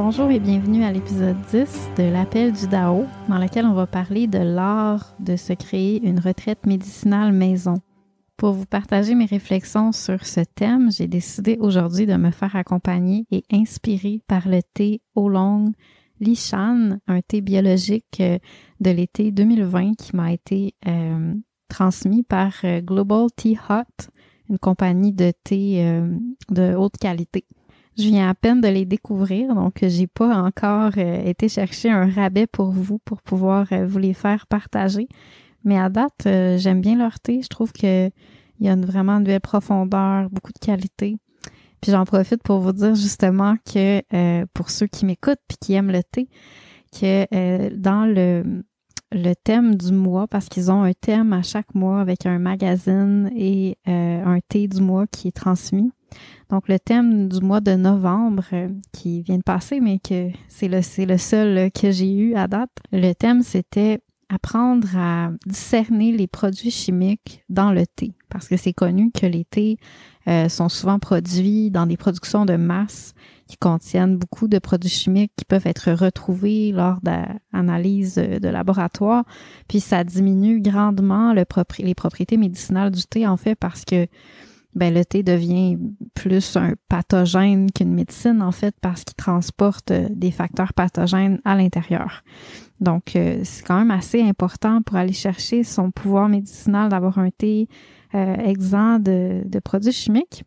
Bonjour et bienvenue à l'épisode 10 de l'appel du Dao, dans lequel on va parler de l'art de se créer une retraite médicinale maison. Pour vous partager mes réflexions sur ce thème, j'ai décidé aujourd'hui de me faire accompagner et inspirer par le thé Oolong Lishan, un thé biologique euh, de l'été 2020 qui m'a été euh, transmis par euh, Global Tea Hut, une compagnie de thé de haute qualité. Je viens à peine de les découvrir, donc j'ai pas encore euh, été chercher un rabais pour vous pour pouvoir euh, vous les faire partager. Mais à date, euh, j'aime bien leur thé. Je trouve que il y a une, vraiment une belle profondeur, beaucoup de qualité. Puis j'en profite pour vous dire justement que pour ceux qui m'écoutent puis qui aiment le thé, que dans le le thème du mois parce qu'ils ont un thème à chaque mois avec un magazine et un thé du mois qui est transmis. Donc, le thème du mois de novembre euh, qui vient de passer, mais que c'est le, seul que j'ai eu à date. Le thème, c'était apprendre à discerner les produits chimiques dans le thé. Parce que c'est connu que les thés euh, sont souvent produits dans des productions de masse qui contiennent beaucoup de produits chimiques qui peuvent être retrouvés lors d'analyses de laboratoire. Puis ça diminue grandement le les propriétés médicinales du thé, en fait, parce que ben le thé devient plus un pathogène qu'une médecine en fait parce qu'il transporte euh, des facteurs pathogènes à l'intérieur. Donc euh, c'est quand même assez important pour aller chercher son pouvoir médicinal d'avoir un thé euh, exempt de, de, produits chimiques.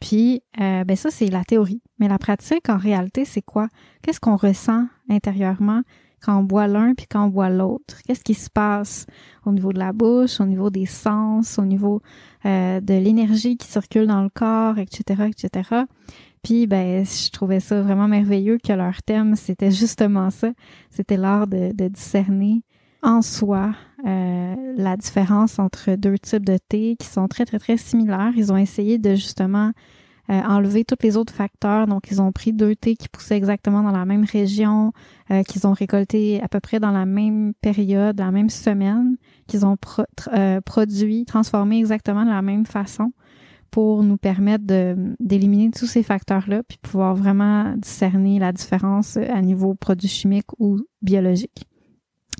Puis ben ça c'est la théorie, mais la pratique en réalité c'est quoi? Qu'est-ce qu'on ressent intérieurement? Quand on boit l'un puis quand on boit l'autre? Qu'est-ce qui se passe au niveau de la bouche, au niveau des sens, au niveau euh, de l'énergie qui circule dans le corps, etc., etc. Puis, ben, je trouvais ça vraiment merveilleux que leur thème, c'était justement ça. C'était l'art de, discerner en soi euh, la différence entre deux types de thé qui sont très, très, très similaires. Ils ont essayé de justement euh, enlever tous les autres facteurs. Donc, ils ont pris deux thés qui poussaient exactement dans la même région, euh, qu'ils ont récolté à peu près dans la même période, la même semaine, qu'ils ont euh, produit, transformé exactement de la même façon pour nous permettre d'éliminer tous ces facteurs-là, puis pouvoir vraiment discerner la différence à niveau produit chimique ou biologique.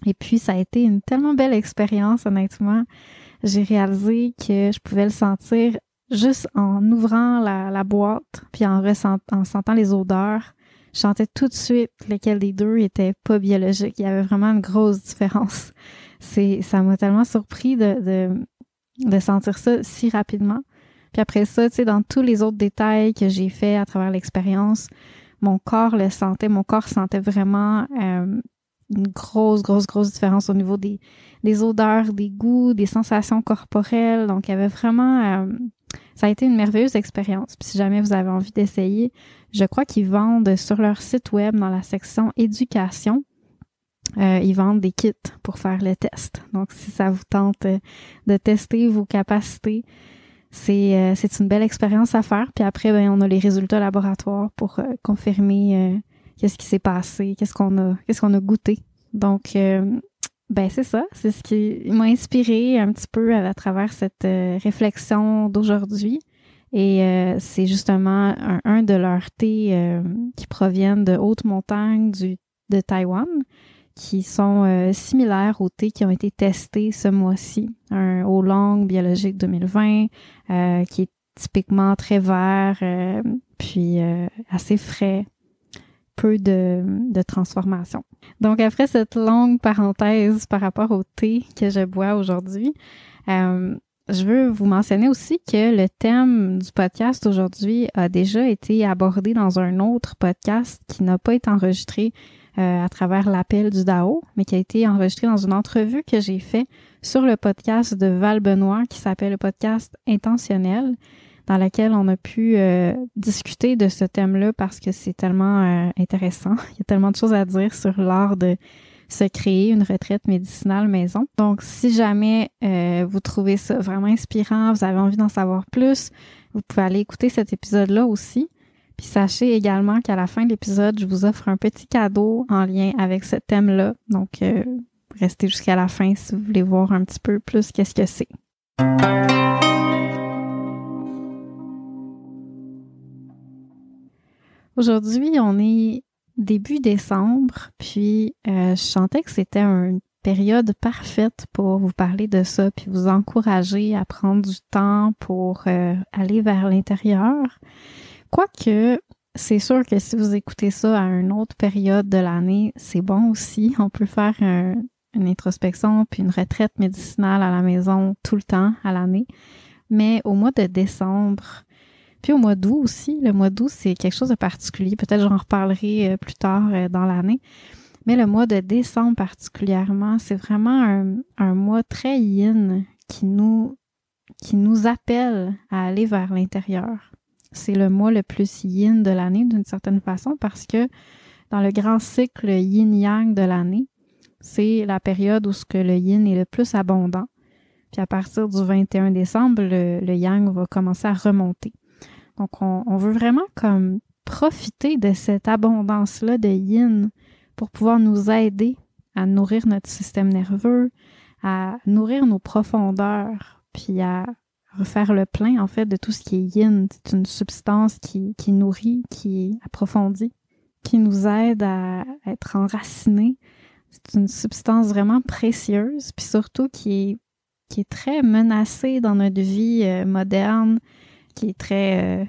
Et puis, ça a été une tellement belle expérience, honnêtement. J'ai réalisé que je pouvais le sentir juste en ouvrant la, boîte, puis en, en sentant les odeurs, je sentais tout de suite lequel des deux était pas biologique. Il y avait vraiment une grosse différence. C'est, ça m'a tellement surpris de, de, sentir ça si rapidement. Puis après ça, tu sais, dans tous les autres détails que j'ai fait à travers l'expérience, mon corps le sentait, mon corps sentait vraiment euh, une grosse, grosse, grosse différence au niveau des, des odeurs, des goûts, des sensations corporelles. Donc, il y avait vraiment euh, ça a été une merveilleuse expérience. Puis si jamais vous avez envie d'essayer, je crois qu'ils vendent sur leur site web dans la section éducation. Euh, ils vendent des kits pour faire le test. Donc, si ça vous tente euh, de tester vos capacités, c'est euh, c'est une belle expérience à faire. Puis après, ben, on a les résultats laboratoires pour confirmer qu'est-ce qui s'est passé, qu'est-ce qu'on a qu'est-ce qu'on a goûté Donc, ben c'est ça, c'est ce qui m'a inspiré un petit peu à, travers cette réflexion d'aujourd'hui. Et c'est justement un, de leurs thés qui proviennent de hautes montagnes du, de Taïwan qui sont euh, similaires aux thés qui ont été testés ce mois-ci. Un haut long biologique 2020 euh, qui est typiquement très vert, euh, puis assez frais, peu de, transformation. Donc après cette longue parenthèse par rapport au thé que je bois aujourd'hui, je veux vous mentionner aussi que le thème du podcast aujourd'hui a déjà été abordé dans un autre podcast qui n'a pas été enregistré euh, à travers l'appel du DAO, mais qui a été enregistré dans une entrevue que j'ai fait sur le podcast de Val Benoît qui s'appelle le podcast Intentionnel, dans lequel on a pu euh, discuter de ce thème-là parce que c'est tellement euh, intéressant. Il y a tellement de choses à dire sur l'art de se créer une retraite médicinale maison. Donc, si jamais vous trouvez ça vraiment inspirant, vous avez envie d'en savoir plus, vous pouvez aller écouter cet épisode-là aussi. Puis sachez également qu'à la fin de l'épisode, je vous offre un petit cadeau en lien avec ce thème-là. Donc, euh, restez jusqu'à la fin si vous voulez voir un petit peu plus qu'est-ce que c'est. Aujourd'hui, on est début décembre, puis euh, je sentais que c'était une période parfaite pour vous parler de ça, puis vous encourager à prendre du temps pour euh, aller vers l'intérieur. Quoique, c'est sûr que si vous écoutez ça à une autre période de l'année, c'est bon aussi. On peut faire une introspection puis une retraite médicinale à la maison tout le temps à l'année. Mais au mois de décembre, puis au mois d'août aussi, le mois d'août, c'est quelque chose de particulier. Peut-être j'en reparlerai euh, plus tard euh, dans l'année. Mais le mois de décembre particulièrement, c'est vraiment un, un, mois très yin qui nous, qui nous appelle à aller vers l'intérieur c'est le mois le plus yin de l'année d'une certaine façon parce que dans le grand cycle yin-yang de l'année, c'est la période où ce que le yin est le plus abondant. Puis à partir du 21 décembre, le, yang va commencer à remonter. Donc on, veut vraiment comme profiter de cette abondance-là de yin pour pouvoir nous aider à nourrir notre système nerveux, à nourrir nos profondeurs, puis à refaire le plein, en fait, de tout ce qui est yin. C'est une substance qui, nourrit, qui approfondit, qui nous aide à être enracinés. C'est une substance vraiment précieuse, puis surtout qui est, qui est très menacée dans notre vie euh, moderne, qui est très euh,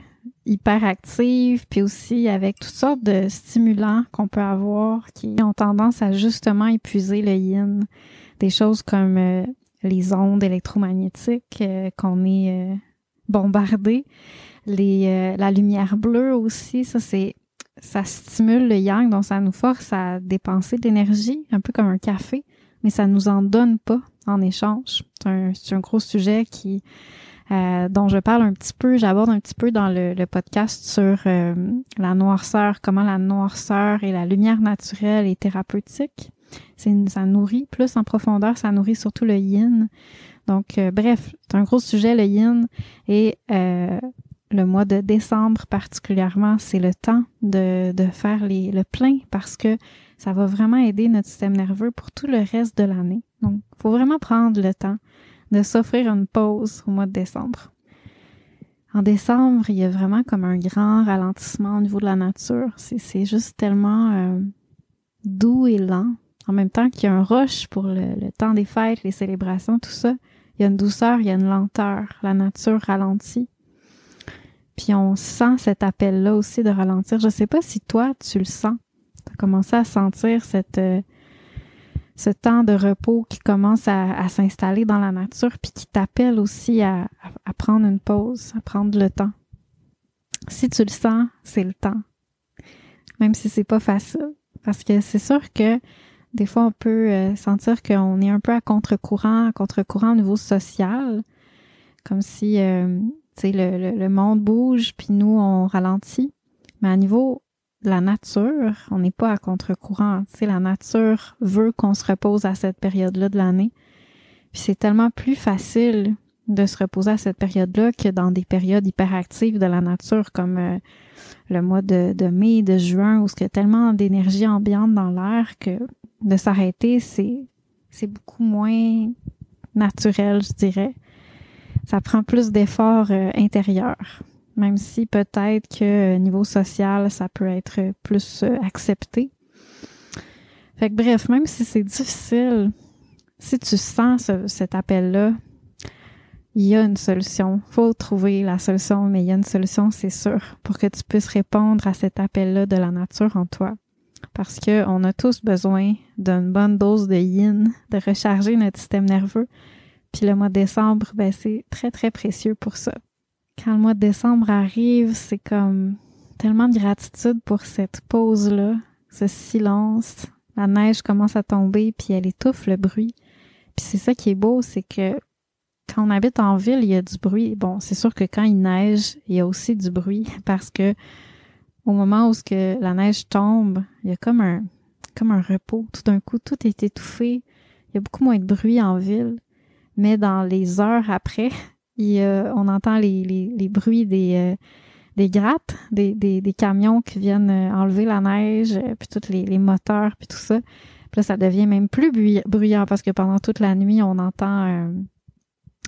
hyper active, puis aussi avec toutes sortes de stimulants qu'on peut avoir qui ont tendance à justement épuiser le yin. Des choses comme euh, les ondes électromagnétiques euh, qu'on est bombardé, les, la lumière bleue aussi, ça c'est ça stimule le yang, donc ça nous force à dépenser de l'énergie, un peu comme un café, mais ça nous en donne pas en échange. C'est un, un, gros sujet qui dont je parle un petit peu, j'aborde un petit peu dans le, podcast sur la noirceur, comment la noirceur et la lumière naturelle est thérapeutique ça nourrit plus en profondeur, ça nourrit surtout le yin. Donc, euh, bref, c'est un gros sujet, le yin. Et euh, le mois de décembre particulièrement, c'est le temps de, faire le plein parce que ça va vraiment aider notre système nerveux pour tout le reste de l'année. Donc, il faut vraiment prendre le temps de s'offrir une pause au mois de décembre. En décembre, il y a vraiment comme un grand ralentissement au niveau de la nature. C'est juste tellement euh, doux et lent en même temps qu'il y a un rush pour le, temps des fêtes, les célébrations, tout ça, il y a une douceur, il y a une lenteur. La nature ralentit. Puis on sent cet appel-là aussi de ralentir. Je sais pas si toi, tu le sens. Tu as commencé à sentir cette, euh, ce temps de repos qui commence à, s'installer dans la nature, puis qui t'appelle aussi à, prendre une pause, à prendre le temps. Si tu le sens, c'est le temps. Même si c'est pas facile. Parce que c'est sûr que des fois, on peut euh, sentir qu'on est un peu à contre-courant, à contre-courant au niveau social, comme si euh, le, le, monde bouge, puis nous, on ralentit. Mais à niveau la nature, on n'est pas à contre-courant. La nature veut qu'on se repose à cette période-là de l'année. Puis c'est tellement plus facile de se reposer à cette période-là que dans des périodes hyperactives de la nature comme euh, le mois de, de mai, de juin, où il y a tellement d'énergie ambiante dans l'air que de s'arrêter, c'est, c'est beaucoup moins naturel, je dirais. Ça prend plus d'efforts euh, intérieurs, même si peut-être que euh, niveau social, ça peut être plus euh, accepté. Fait que bref, même si c'est difficile, si tu sens cet appel-là, il y a une solution. faut trouver la solution, mais il y a une solution, c'est sûr, pour que tu puisses répondre à cet appel-là de la nature en toi. Parce qu'on a tous besoin d'une bonne dose de yin, de recharger notre système nerveux. Puis le mois de décembre, ben, c'est très, très précieux pour ça. Quand le mois de décembre arrive, c'est comme tellement de gratitude pour cette pause-là, ce silence. La neige commence à tomber, puis elle étouffe le bruit. Puis c'est ça qui est beau, c'est que quand on habite en ville, il y a du bruit. Bon, c'est sûr que quand il neige, il y a aussi du bruit parce que au moment où que la neige tombe, il y a comme un comme un repos. Tout d'un coup, tout est étouffé. Il y a beaucoup moins de bruit en ville. Mais dans les heures après, il on entend les, bruits des, euh, des grattes, des, camions qui viennent euh, enlever la neige, euh, puis tous les, moteurs, puis tout ça. Puis là, ça devient même plus bruyant parce que pendant toute la nuit, on entend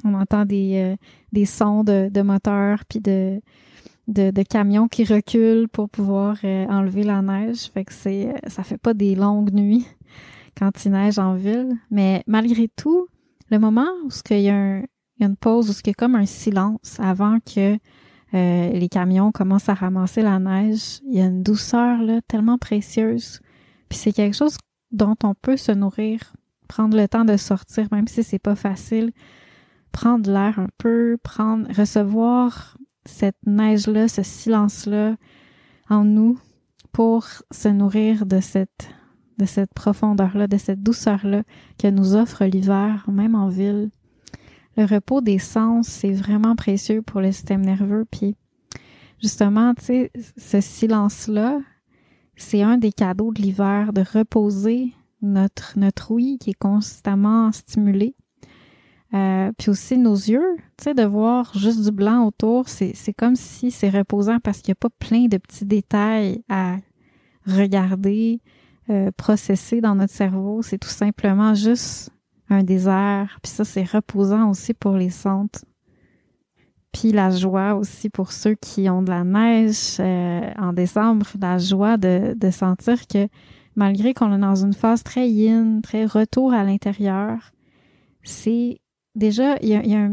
on entend des, euh, sons de, moteurs puis de, camions qui reculent pour pouvoir euh, enlever la neige. Fait que c'est euh, ça fait pas des longues nuits quand il neige en ville. Mais malgré tout, le moment où il y, a un, y a une pause, où il y a comme un silence avant que les camions commencent à ramasser la neige, il y a une douceur là, tellement précieuse. Puis c'est quelque chose dont on peut se nourrir, prendre le temps de sortir, même si c'est pas facile prendre l'air un peu, prendre, recevoir cette neige-là, ce silence-là en nous pour se nourrir de cette, de cette profondeur-là, de cette douceur-là que nous offre l'hiver, même en ville. Le repos des sens, c'est vraiment précieux pour le système nerveux. Puis, justement, tu sais, ce silence-là, c'est un des cadeaux de l'hiver, de reposer notre, notre ouïe qui est constamment stimulée euh, puis aussi nos yeux, tu sais, de voir juste du blanc autour, c'est, comme si c'est reposant parce qu'il n'y a pas plein de petits détails à regarder, euh, processer dans notre cerveau. C'est tout simplement juste un désert. Puis ça, c'est reposant aussi pour les sentes. Puis la joie aussi pour ceux qui ont de la neige euh, en décembre, la joie de, de sentir que malgré qu'on est dans une phase très yin, très retour à l'intérieur, c'est déjà, il y a,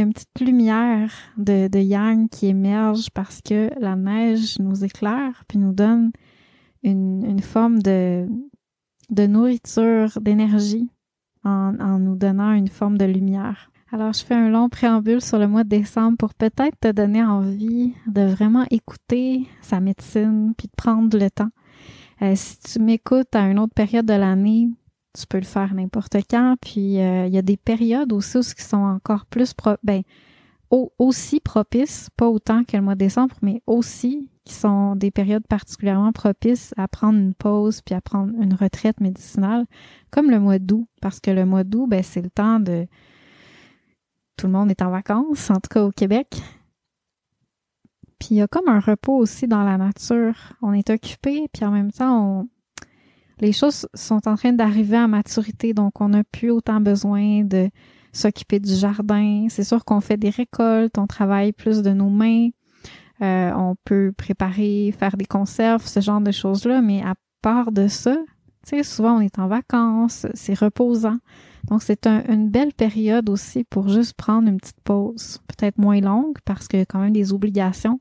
une petite lumière de, yang qui émerge parce que la neige nous éclaire puis nous donne une, forme de, de nourriture, d'énergie en, nous donnant une forme de lumière. Alors, je fais un long préambule sur le mois de décembre pour peut-être te donner envie de vraiment écouter sa médecine puis de prendre le temps. Euh, si tu m'écoutes à une autre période de l'année, tu peux le faire n'importe quand. Puis euh, il y a des périodes aussi qui sont encore plus pro ben, aussi propices, pas autant que le mois de décembre, mais aussi qui sont des périodes particulièrement propices à prendre une pause puis à prendre une retraite médicinale, comme le mois d'août, parce que le mois d'août, ben, c'est le temps de tout le monde est en vacances, en tout cas au Québec. Puis il y a comme un repos aussi dans la nature. On est occupé, puis en même temps, les choses sont en train d'arriver à maturité, donc on n'a plus autant besoin de s'occuper du jardin. C'est sûr qu'on fait des récoltes, on travaille plus de nos mains, euh, on peut préparer, faire des conserves, ce genre de choses-là, mais à part de ça, tu sais, souvent on est en vacances, c'est reposant. Donc c'est une belle période aussi pour juste prendre une petite pause, peut-être moins longue parce qu'il y a quand même des obligations,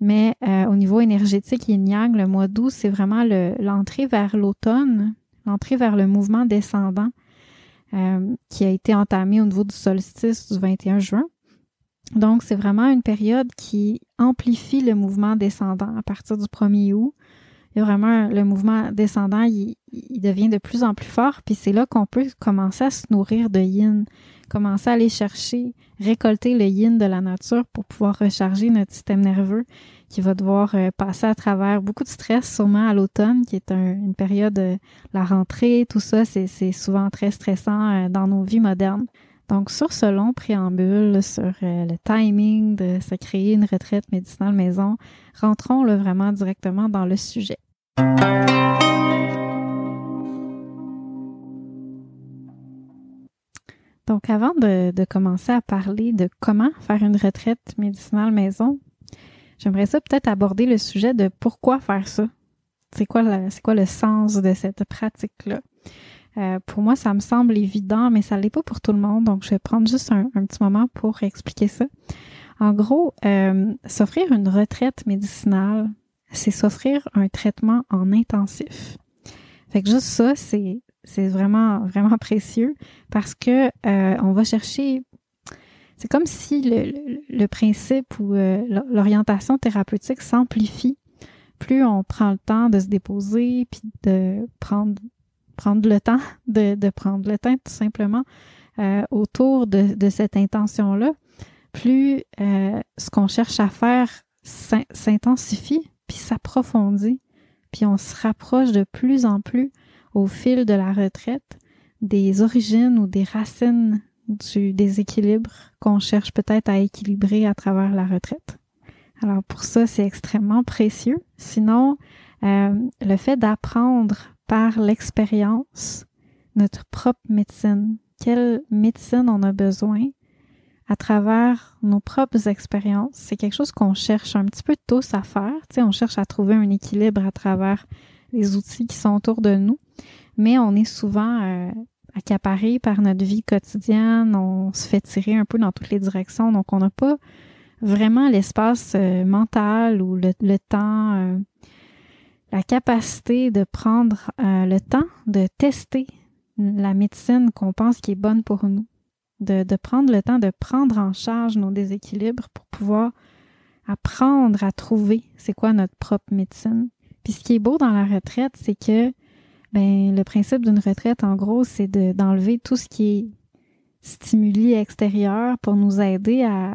mais euh, au niveau énergétique, yin yang, le mois d'août, c'est vraiment l'entrée vers l'automne, l'entrée vers le mouvement descendant euh, qui a été entamé au niveau du solstice du 21 juin. Donc, c'est vraiment une période qui amplifie le mouvement descendant à partir du 1er août. Il vraiment le mouvement descendant, il, il devient de plus en plus fort, puis c'est là qu'on peut commencer à se nourrir de yin commencer à aller chercher, récolter le yin de la nature pour pouvoir recharger notre système nerveux qui va devoir euh, passer à travers beaucoup de stress, sûrement à l'automne, qui est une période, euh, la rentrée, tout ça, c'est souvent très stressant euh, dans nos vies modernes. Donc, sur ce long préambule, sur le timing de se créer une retraite médicinale maison, rentrons le vraiment directement dans le sujet. Donc, avant de, de, commencer à parler de comment faire une retraite médicinale maison, j'aimerais ça peut-être aborder le sujet de pourquoi faire ça. C'est quoi, c'est quoi le sens de cette pratique-là? Euh, pour moi, ça me semble évident, mais ça ne l'est pas pour tout le monde. Donc, je vais prendre juste un, petit moment pour expliquer ça. En gros, euh, s'offrir une retraite médicinale, c'est s'offrir un traitement en intensif. Fait que juste ça, c'est c'est vraiment vraiment précieux parce que euh, on va chercher c'est comme si le, le, principe ou euh, l'orientation thérapeutique s'amplifie. Plus on prend le temps de se déposer puis de prendre prendre le temps de, de prendre le temps tout simplement euh, autour de, de cette intention là plus ce qu'on cherche à faire s'intensifie puis s'approfondit puis on se rapproche de plus en plus au fil de la retraite des origines ou des racines du déséquilibre qu'on cherche peut-être à équilibrer à travers la retraite. Alors pour ça, c'est extrêmement précieux. Sinon, euh, le fait d'apprendre par l'expérience notre propre médecine, quelle médecine on a besoin à travers nos propres expériences, c'est quelque chose qu'on cherche un petit peu tous à faire. Tu on cherche à trouver un équilibre à travers les outils qui sont autour de nous mais on est souvent euh, accaparé par notre vie quotidienne, on se fait tirer un peu dans toutes les directions, donc on n'a pas vraiment l'espace euh, mental ou le, temps, euh, la capacité de prendre le temps de tester la médecine qu'on pense qui est bonne pour nous, de, de prendre le temps de prendre en charge nos déséquilibres pour pouvoir apprendre à trouver c'est quoi notre propre médecine. Puis ce qui est beau dans la retraite, c'est que ben, le principe d'une retraite, en gros, c'est d'enlever tout ce qui est stimuli extérieur pour nous aider à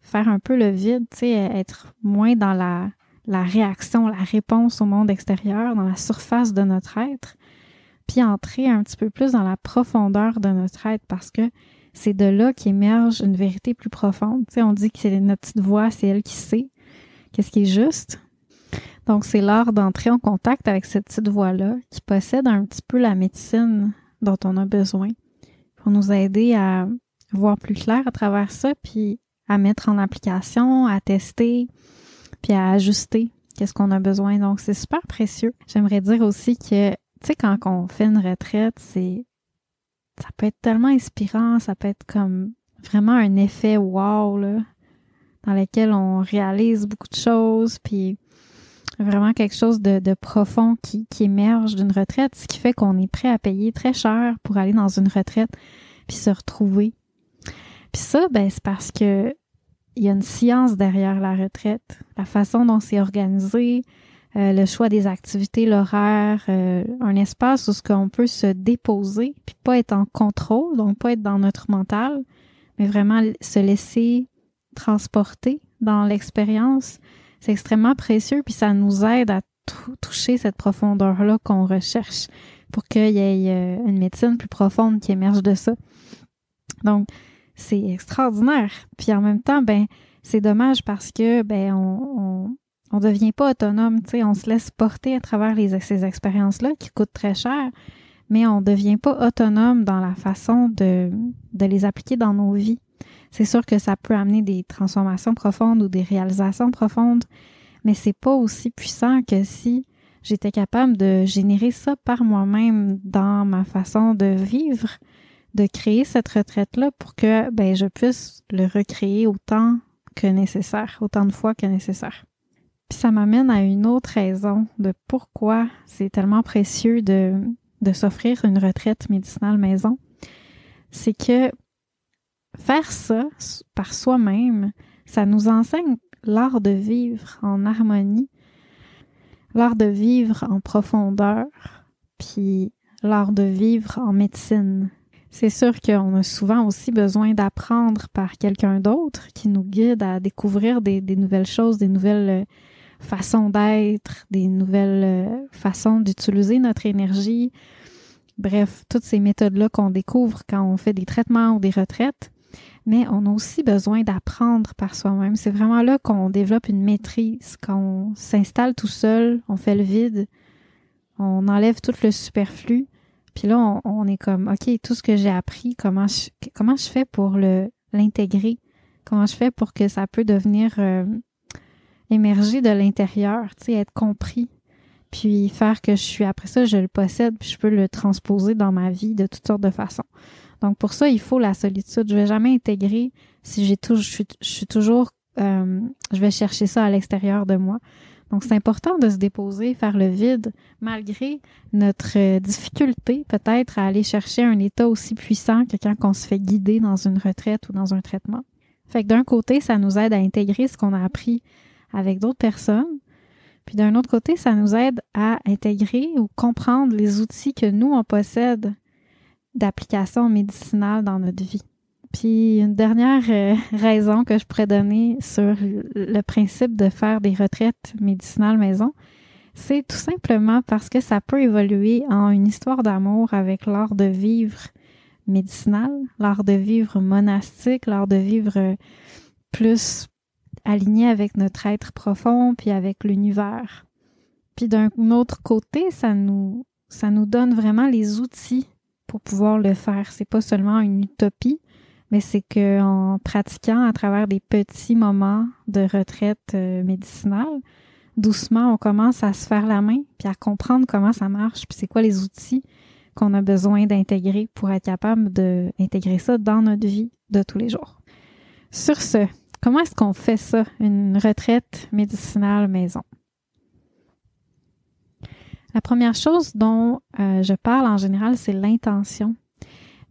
faire un peu le vide, être moins dans la, la réaction, la réponse au monde extérieur, dans la surface de notre être, puis entrer un petit peu plus dans la profondeur de notre être parce que c'est de là qu'émerge une vérité plus profonde. On dit que c'est notre petite voix, c'est elle qui sait qu'est-ce qui est juste. Donc, c'est l'art d'entrer en contact avec cette petite voix-là qui possède un petit peu la médecine dont on a besoin pour nous aider à voir plus clair à travers ça, puis à mettre en application, à tester, puis à ajuster qu'est-ce qu'on a besoin. Donc, c'est super précieux. J'aimerais dire aussi que, tu sais, quand on fait une retraite, c'est, ça peut être tellement inspirant, ça peut être comme vraiment un effet wow, là, dans lequel on réalise beaucoup de choses, puis vraiment quelque chose de, profond qui, émerge d'une retraite, ce qui fait qu'on est prêt à payer très cher pour aller dans une retraite puis se retrouver. Puis ça, ben, c'est parce que il y a une science derrière la retraite, la façon dont c'est organisé, euh, le choix des activités, l'horaire, euh, un espace où ce qu'on peut se déposer puis pas être en contrôle, donc pas être dans notre mental, mais vraiment se laisser transporter dans l'expérience c'est extrêmement précieux, puis ça nous aide à toucher cette profondeur-là qu'on recherche pour qu'il y ait euh, une médecine plus profonde qui émerge de ça. Donc, c'est extraordinaire. Puis en même temps, ben, c'est dommage parce que ben on, on, devient pas autonome, tu on se laisse porter à travers ces expériences-là qui coûtent très cher, mais on devient pas autonome dans la façon de, de les appliquer dans nos vies c'est sûr que ça peut amener des transformations profondes ou des réalisations profondes, mais c'est pas aussi puissant que si j'étais capable de générer ça par moi-même dans ma façon de vivre, de créer cette retraite-là pour que ben, je puisse le recréer autant que nécessaire, autant de fois que nécessaire. Puis ça m'amène à une autre raison de pourquoi c'est tellement précieux de, de s'offrir une retraite médicinale maison. C'est que Faire ça par soi-même, ça nous enseigne l'art de vivre en harmonie, l'art de vivre en profondeur, puis l'art de vivre en médecine. C'est sûr qu'on a souvent aussi besoin d'apprendre par quelqu'un d'autre qui nous guide à découvrir des, nouvelles choses, des nouvelles euh, façons d'être, des nouvelles euh, façons d'utiliser notre énergie. Bref, toutes ces méthodes-là qu'on découvre quand on fait des traitements ou des retraites mais on a aussi besoin d'apprendre par soi-même. C'est vraiment là qu'on développe une maîtrise, qu'on s'installe tout seul, on fait le vide, on enlève tout le superflu Puis là, on, est comme, OK, tout ce que j'ai appris, comment je, fais pour l'intégrer? Comment je fais pour que ça peut devenir euh, émerger de l'intérieur, être compris, puis faire que je suis, après ça, je le possède, puis je peux le transposer dans ma vie de toutes sortes de façons. Donc pour ça, il faut la solitude. Je vais jamais intégrer si j'ai toujours, je suis, toujours, euh, je vais chercher ça à l'extérieur de moi. Donc, c'est important de se déposer, faire le vide, malgré notre euh, difficulté peut-être à aller chercher un état aussi puissant que quand on se fait guider dans une retraite ou dans un traitement. Fait que d'un côté, ça nous aide à intégrer ce qu'on a appris avec d'autres personnes. Puis d'un autre côté, ça nous aide à intégrer ou comprendre les outils que nous, on possède d'application médicinale dans notre vie. Puis une dernière euh, raison que je pourrais donner sur le principe de faire des retraites médicinales maison, c'est tout simplement parce que ça peut évoluer en une histoire d'amour avec l'art de vivre médicinal, l'art de vivre monastique, l'art de vivre euh, plus aligné avec notre être profond puis avec l'univers. Puis d'un autre côté, ça nous ça nous donne vraiment les outils pour pouvoir le faire. C'est pas seulement une utopie, mais c'est qu'en pratiquant à travers des petits moments de retraite euh, médicinale, doucement, on commence à se faire la main, puis à comprendre comment ça marche, puis c'est quoi les outils qu'on a besoin d'intégrer pour être capable d'intégrer ça dans notre vie de tous les jours. Sur ce, comment est-ce qu'on fait ça, une retraite médicinale maison? La première chose dont euh, je parle en général, c'est l'intention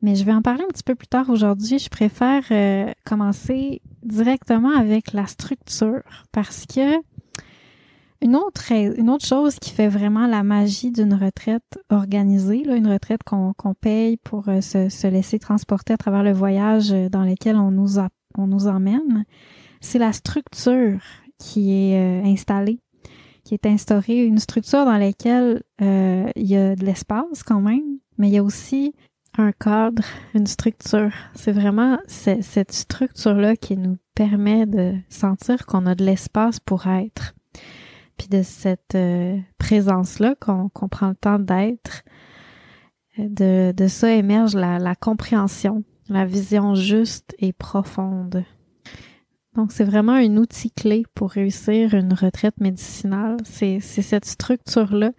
mais je vais en parler un petit peu plus tard aujourd'hui. Je préfère euh, commencer directement avec la structure parce que une autre, une autre chose qui fait vraiment la magie d'une retraite organisée, là, une retraite qu'on paye pour euh, se, se, laisser transporter à travers le voyage dans lequel on nous, on nous emmène, c'est la structure qui est euh, installée, qui est instaurée, une structure dans laquelle il y a de l'espace quand même, mais il y a aussi un cadre, une structure. C'est vraiment cette structure-là qui nous permet de sentir qu'on a de l'espace pour être. Puis de cette euh, présence-là qu'on prend le temps d'être, de, de ça émerge la, la compréhension, la vision juste et profonde. Donc, c'est vraiment un outil clé pour réussir une retraite médicinale. C'est cette structure-là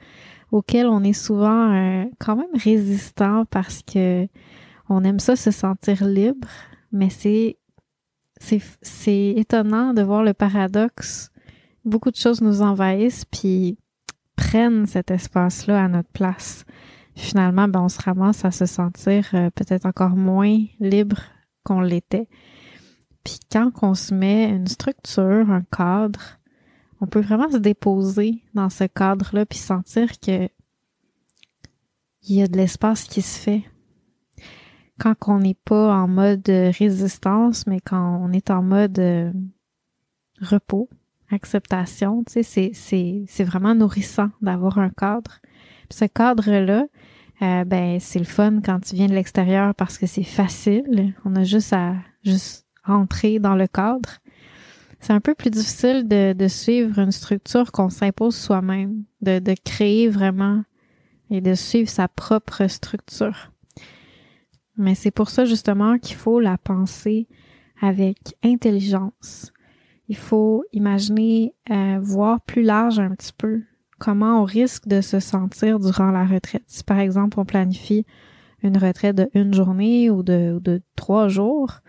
auquel on est souvent euh, quand même résistant parce que on aime ça se sentir libre, mais c'est étonnant de voir le paradoxe. Beaucoup de choses nous envahissent puis prennent cet espace-là à notre place. Finalement, ben, on se ramasse à se sentir euh, peut-être encore moins libre qu'on l'était. Puis quand on se met une structure, un cadre, on peut vraiment se déposer dans ce cadre-là puis sentir que il y a de l'espace qui se fait. Quand on n'est pas en mode résistance, mais quand on est en mode euh, repos, acceptation, tu sais, c'est, vraiment nourrissant d'avoir un cadre. ce cadre-là, euh, ben, c'est le fun quand tu viens de l'extérieur parce que c'est facile. On a juste à juste entrer dans le cadre c'est un peu plus difficile de, suivre une structure qu'on s'impose soi-même, de, créer vraiment et de suivre sa propre structure. Mais c'est pour ça justement qu'il faut la penser avec intelligence. Il faut imaginer, euh, voir plus large un petit peu comment on risque de se sentir durant la retraite. Si par exemple on planifie une retraite de une journée ou de trois jours,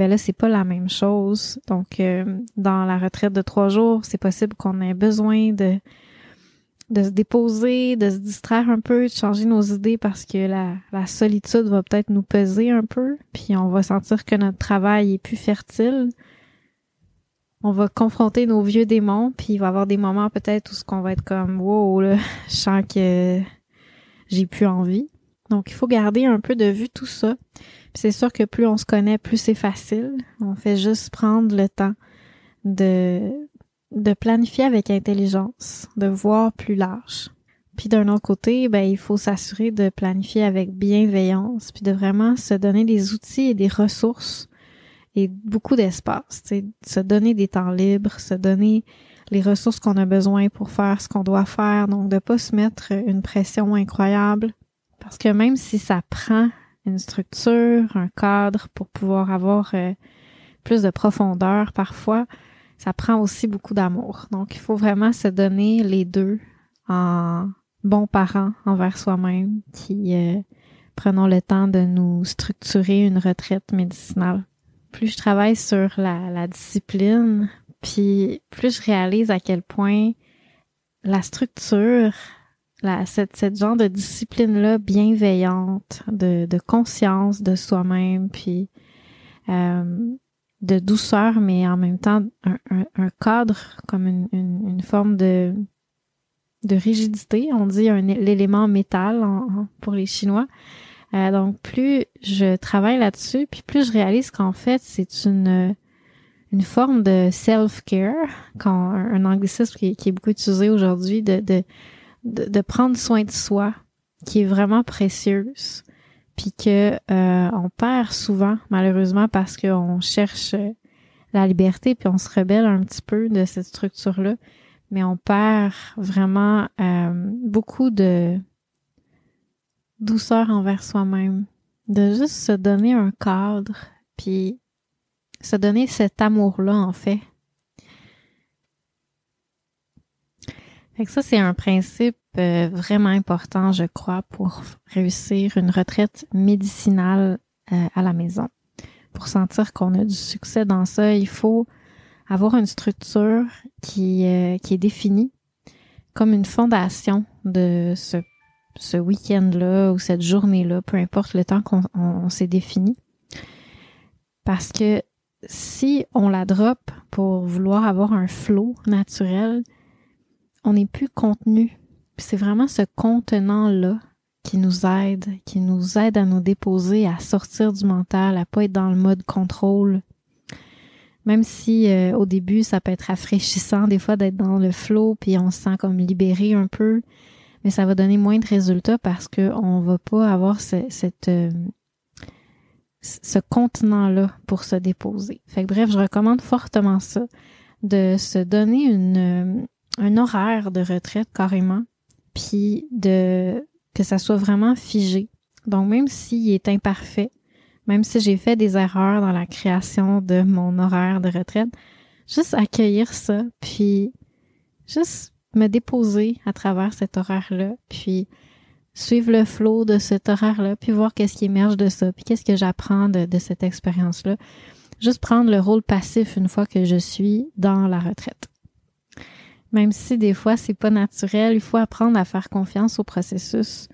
ben là c'est pas la même chose. Donc euh, dans la retraite de trois jours, c'est possible qu'on ait besoin de de se déposer, de se distraire un peu, de changer nos idées parce que la, la solitude va peut-être nous peser un peu, puis on va sentir que notre travail est plus fertile. On va confronter nos vieux démons, puis il va y avoir des moments peut-être où ce qu'on va être comme wow là, je sens que j'ai plus envie. Donc il faut garder un peu de vue tout ça c'est sûr que plus on se connaît, plus c'est facile. On fait juste prendre le temps de, de planifier avec intelligence, de voir plus large. Puis d'un autre côté, ben, il faut s'assurer de planifier avec bienveillance, puis de vraiment se donner des outils et des ressources et beaucoup d'espace. Se donner des temps libres, se donner les ressources qu'on a besoin pour faire ce qu'on doit faire. Donc, de pas se mettre une pression incroyable Parce que même si ça prend une structure, un cadre pour pouvoir avoir euh, plus de profondeur parfois, ça prend aussi beaucoup d'amour. Donc, il faut vraiment se donner les deux en bons parents envers soi-même qui euh, prenons le temps de nous structurer une retraite médicinale. Plus je travaille sur la, la discipline, puis plus je réalise à quel point la structure, la, cette, cette genre de discipline-là bienveillante, de, de conscience de soi-même, puis euh, de douceur, mais en même temps un, un, cadre comme une, une, une, forme de, de rigidité. On dit l'élément métal pour les Chinois. Euh, donc plus je travaille là-dessus, puis plus je réalise qu'en fait c'est une une forme de self-care, quand un, anglicisme qui, qui, est beaucoup utilisé aujourd'hui, de, de, de, prendre soin de soi, qui est vraiment précieuse, puis que euh, on perd souvent, malheureusement, parce qu'on cherche la liberté, puis on se rebelle un petit peu de cette structure-là, mais on perd vraiment euh, beaucoup de douceur envers soi-même, de juste se donner un cadre, puis se donner cet amour-là, en fait. Fait que ça, c'est un principe euh, vraiment important, je crois, pour réussir une retraite médicinale euh, à la maison. Pour sentir qu'on a du succès dans ça, il faut avoir une structure qui, euh, qui est définie comme une fondation de ce, ce week-end-là ou cette journée-là, peu importe le temps qu'on s'est défini. Parce que si on la drop pour vouloir avoir un flow naturel, on n'est plus contenu. C'est vraiment ce contenant-là qui nous aide, qui nous aide à nous déposer, à sortir du mental, à pas être dans le mode contrôle. Même si euh, au début ça peut être rafraîchissant des fois d'être dans le flow puis on se sent comme libéré un peu, mais ça va donner moins de résultats parce que on va pas avoir euh, ce contenant-là pour se déposer. Fait que bref, je recommande fortement ça, de se donner une, euh, un horaire de retraite carrément, puis de que ça soit vraiment figé. Donc même s'il est imparfait, même si j'ai fait des erreurs dans la création de mon horaire de retraite, juste accueillir ça, puis juste me déposer à travers cet horaire-là, puis suivre le flot de cet horaire-là, puis voir qu'est-ce qui émerge de ça, puis qu'est-ce que j'apprends de, de cette expérience-là. Juste prendre le rôle passif une fois que je suis dans la retraite. Même si des fois c'est pas naturel, il faut apprendre à faire confiance au processus,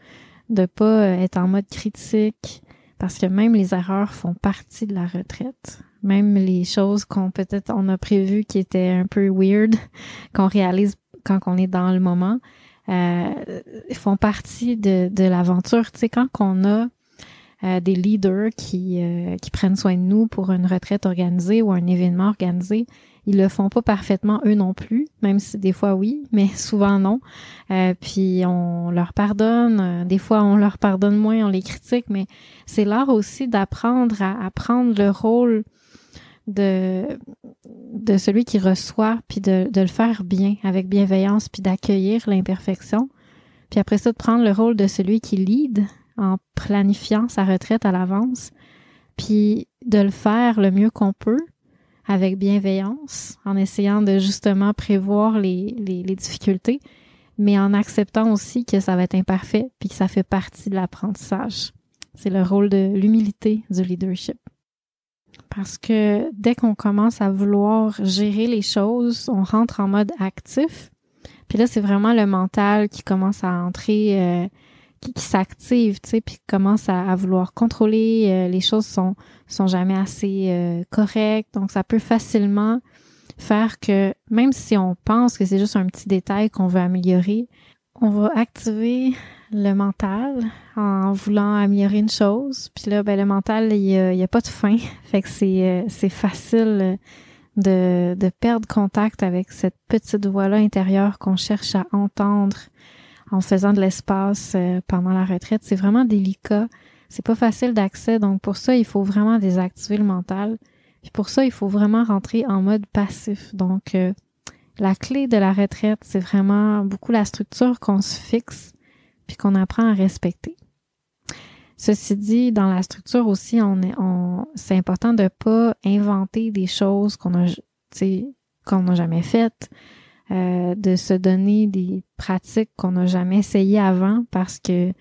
de pas euh, être en mode critique, parce que même les erreurs font partie de la retraite. Même les choses qu'on peut-être on a prévues qui étaient un peu weird, qu'on réalise quand on est dans le moment, euh, font partie de, de l'aventure. Tu sais, quand on a euh, des leaders qui, qui prennent soin de nous pour une retraite organisée ou un événement organisé, ils le font pas parfaitement eux non plus, même si des fois oui, mais souvent non. Euh, puis on leur pardonne, des fois on leur pardonne moins, on les critique, mais c'est l'art aussi d'apprendre à, à, prendre le rôle de de celui qui reçoit, puis de, de le faire bien, avec bienveillance, puis d'accueillir l'imperfection. Puis après ça, de prendre le rôle de celui qui lead en planifiant sa retraite à l'avance, puis de le faire le mieux qu'on peut, avec bienveillance, en essayant de justement prévoir les, les, les difficultés, mais en acceptant aussi que ça va être imparfait, puis que ça fait partie de l'apprentissage. C'est le rôle de l'humilité du leadership. Parce que dès qu'on commence à vouloir gérer les choses, on rentre en mode actif. Puis là, c'est vraiment le mental qui commence à entrer, euh, qui, s'active, tu sais, puis commence à, vouloir contrôler. Euh, les choses sont sont jamais assez euh, correctes, donc ça peut facilement faire que même si on pense que c'est juste un petit détail qu'on veut améliorer, on va activer le mental en voulant améliorer une chose. Puis là, ben, le mental, il n'y a, a, pas de fin. Fait que c'est, euh, c'est facile de, de perdre contact avec cette petite voix-là intérieure qu'on cherche à entendre en faisant de l'espace euh, pendant la retraite. C'est vraiment délicat. C'est pas facile d'accès. Donc pour ça, il faut vraiment désactiver le mental. Puis pour ça, il faut vraiment rentrer en mode passif. Donc euh, la clé de la retraite, c'est vraiment beaucoup la structure qu'on se fixe puis qu'on apprend à respecter. Ceci dit, dans la structure aussi, on on, c'est important de pas inventer des choses qu'on a, qu'on n'a jamais faites, euh, de se donner des pratiques qu'on n'a jamais essayées avant parce que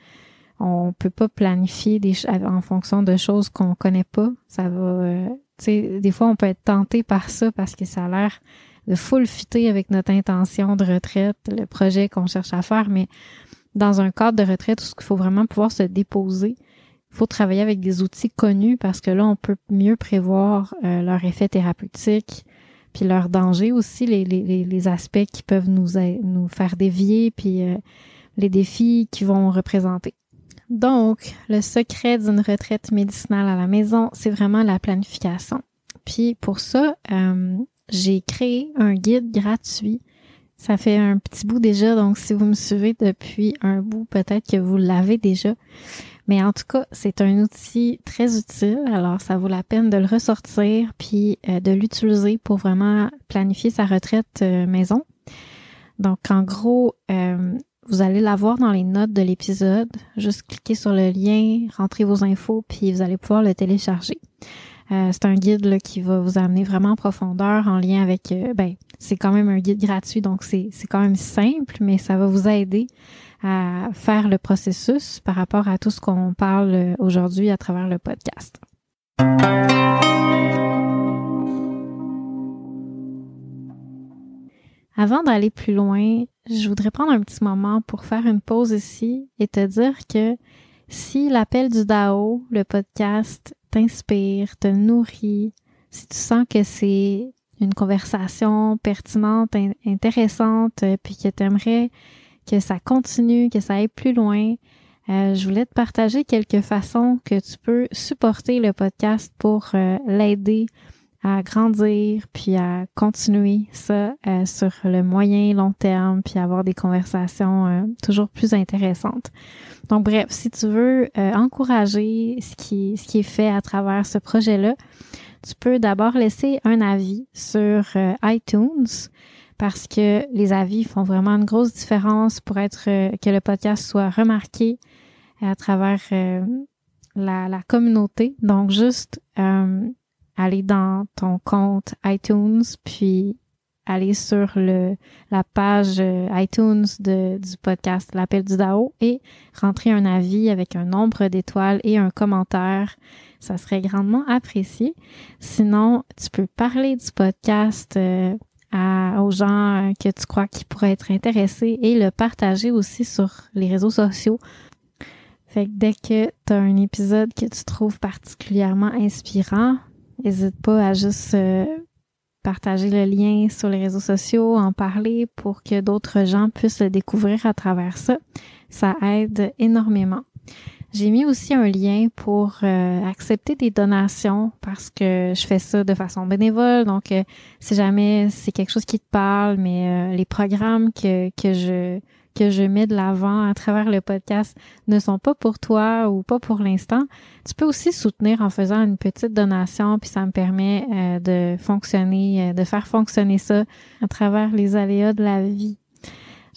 on peut pas planifier des en fonction de choses qu'on connaît pas. Ça va, euh, tu sais, des fois on peut être tenté par ça parce que ça a l'air de full fitter avec notre intention de retraite, le projet qu'on cherche à faire, mais dans un cadre de retraite où il faut vraiment pouvoir se déposer, il faut travailler avec des outils connus parce que là, on peut mieux prévoir euh, leur effet thérapeutique, puis leur danger aussi, les, les, les aspects qui peuvent nous, nous faire dévier, puis euh, les défis qu'ils vont représenter. Donc, le secret d'une retraite médicinale à la maison, c'est vraiment la planification. Puis pour ça, euh, j'ai créé un guide gratuit. Ça fait un petit bout déjà, donc si vous me suivez depuis un bout, peut-être que vous l'avez déjà. Mais en tout cas, c'est un outil très utile. Alors, ça vaut la peine de le ressortir puis euh, de l'utiliser pour vraiment planifier sa retraite euh, maison. Donc, en gros, euh, vous allez l'avoir dans les notes de l'épisode. Juste cliquez sur le lien, rentrez vos infos, puis vous allez pouvoir le télécharger. Euh, c'est un guide qui va vous amener vraiment en profondeur en lien avec, ben, c'est quand même un guide gratuit, donc c'est, c'est quand même simple, mais ça va vous aider à faire le processus par rapport à tout ce qu'on parle euh, aujourd'hui à travers le podcast. Avant d'aller plus loin, je voudrais prendre un petit moment pour faire une pause ici et te dire que si l'appel du DAO, le podcast, t'inspire, te nourrit, si tu sens que c'est une conversation pertinente, intéressante, euh, puis que tu aimerais que ça continue, que ça aille plus loin, euh, je voulais te partager quelques façons que tu peux supporter le podcast pour euh, l'aider à grandir, puis à continuer ça sur le moyen long terme, puis avoir des conversations toujours plus intéressantes. Donc bref, si tu veux euh, encourager ce qui, ce qui est fait à travers ce projet-là, tu peux d'abord laisser un avis sur euh, iTunes parce que les avis font vraiment une grosse différence pour être euh, que le podcast soit remarqué à travers la, la, communauté. Donc juste aller dans ton compte iTunes puis aller sur le, la page euh, iTunes de, du podcast L'appel du DAO et rentrer un avis avec un nombre d'étoiles et un commentaire. Ça serait grandement apprécié. Sinon, tu peux parler du podcast euh, à, aux gens que tu crois qui pourraient être intéressés et le partager aussi sur les réseaux sociaux. Fait que dès que tu as un épisode que tu trouves particulièrement inspirant, n'hésite pas à juste euh, partager le lien sur les réseaux sociaux, en parler pour que d'autres gens puissent le découvrir à travers ça. Ça aide énormément. J'ai mis aussi un lien pour euh, accepter des donations parce que je fais ça de façon bénévole. Donc, euh, si jamais c'est quelque chose qui te parle, mais euh, les programmes que, que je que je mets de l'avant à travers le podcast ne sont pas pour toi ou pas pour l'instant, tu peux aussi soutenir en faisant une petite donation, puis ça me permet euh, de fonctionner, euh, de faire fonctionner ça à travers les aléas de la vie.